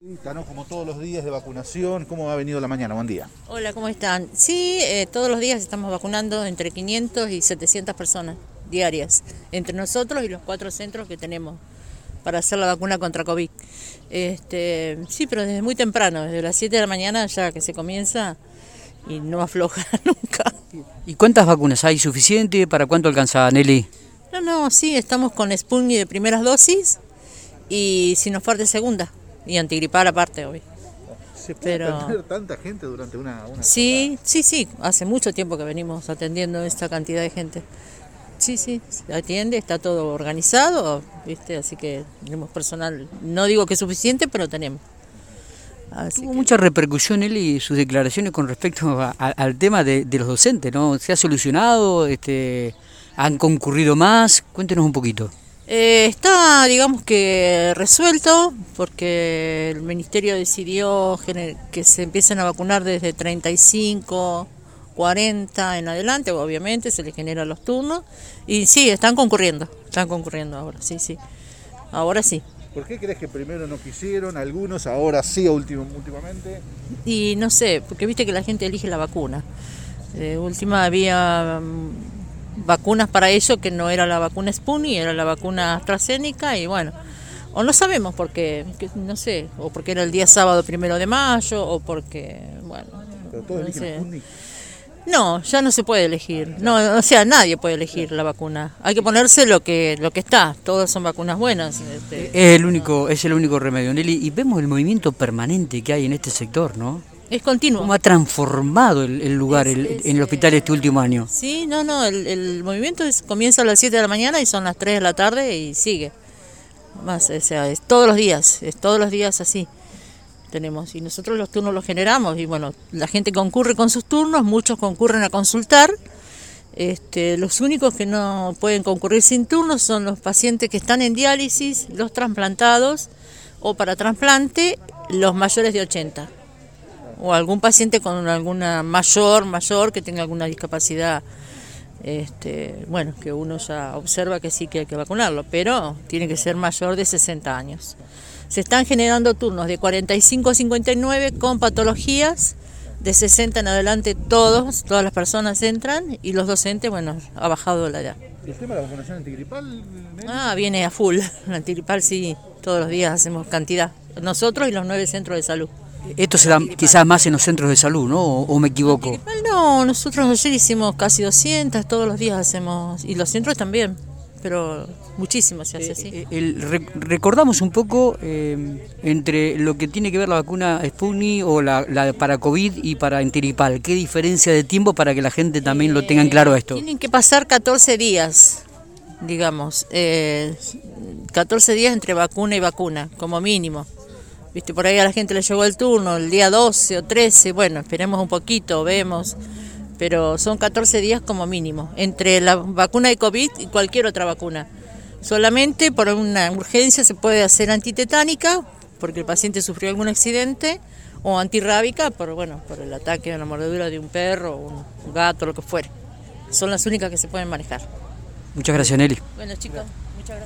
¿no? Como todos los días de vacunación, ¿cómo ha venido la mañana? Buen día. Hola, ¿cómo están? Sí, eh, todos los días estamos vacunando entre 500 y 700 personas diarias, entre nosotros y los cuatro centros que tenemos para hacer la vacuna contra COVID. Este, sí, pero desde muy temprano, desde las 7 de la mañana ya que se comienza y no afloja nunca. ¿Y cuántas vacunas hay suficiente? ¿Para cuánto alcanza Nelly? No, no, sí, estamos con Sputnik de primeras dosis y Sinopharm de segunda y antigripal aparte hoy. ¿Se puede Pero- atender tanta gente durante una, una Sí, sí, sí, hace mucho tiempo que venimos atendiendo esta cantidad de gente. Sí, sí, se atiende, está todo organizado, ¿viste? Así que tenemos personal, no digo que es suficiente, pero tenemos. Así Tuvo que- mucha repercusión él y sus declaraciones con respecto a- a- al tema de, de los docentes, ¿no? ¿Se ha solucionado? Este, ¿Han concurrido más? Cuéntenos un poquito. Eh, está, digamos que resuelto, porque el ministerio decidió que se empiecen a vacunar desde 35, 40 en adelante, obviamente se les generan los turnos, y sí, están concurriendo, están concurriendo ahora, sí, sí, ahora sí. ¿Por qué crees que primero no quisieron algunos, ahora sí último, últimamente? Y no sé, porque viste que la gente elige la vacuna. De última había mm, vacunas para ello que no era la vacuna Sputnik, era la vacuna AstraZeneca y bueno, o no sabemos por qué, que no sé, o porque era el día sábado primero de mayo o porque, bueno, Pero no sé. No, ya no se puede elegir. No, o sea, nadie puede elegir la vacuna. Hay que ponerse lo que lo que está. Todas son vacunas buenas. este. Es el único, es el único remedio, Nelly. Y vemos el movimiento permanente que hay en este sector, ¿no? Es continuo. ¿Cómo ha transformado el, el lugar Es- el- es, en el hospital este último año? Sí, no, no, el, el movimiento es- comienza a las 7 de la mañana y son las 3 de la tarde y sigue. Más, o sea, es todos los días, es todos los días así. Tenemos, y nosotros los turnos los generamos, y bueno, la gente concurre con sus turnos, muchos concurren a consultar. Este, los únicos que no pueden concurrir sin turnos son los pacientes que están en diálisis, los trasplantados o para trasplante, los mayores de 80 o algún paciente con alguna mayor, mayor, que tenga alguna discapacidad, este, bueno, que uno ya observa que sí que hay que vacunarlo, pero tiene que ser mayor de 60 años. Se están generando turnos de 45 a 59 con patologías, de 60 en adelante todos, todas las personas entran y los docentes, bueno, ha bajado la edad. ¿Y el tema de la vacunación antigripal? Ah, viene a full, la antigripal sí, todos los días hacemos cantidad, nosotros y los nueve centros de salud. Esto se da quizás más en los centros de salud, ¿no? ¿O, o me equivoco? No, nosotros ayer hicimos casi 200, todos los días hacemos, y los centros también, pero muchísimo se hace así. Eh, el- re- recordamos un poco eh, entre lo que tiene que ver la vacuna Sputnik o la, la para COVID y para antiripal. ¿Qué diferencia de tiempo para que la gente también lo tenga en claro esto? Tienen que pasar 14 días, digamos, eh, 14 días entre vacuna y vacuna, como mínimo. Viste, por ahí a la gente le llegó el turno el día 12 o 13, bueno, esperemos un poquito, vemos, pero son 14 días como mínimo, entre la vacuna de COVID y cualquier otra vacuna. Solamente por una urgencia se puede hacer antitetánica, porque el paciente sufrió algún accidente, o antirrábica, por, bueno, por el ataque o la mordedura de un perro, un gato, lo que fuere. Son las únicas que se pueden manejar. Muchas gracias, Nelly. Bueno, chicos.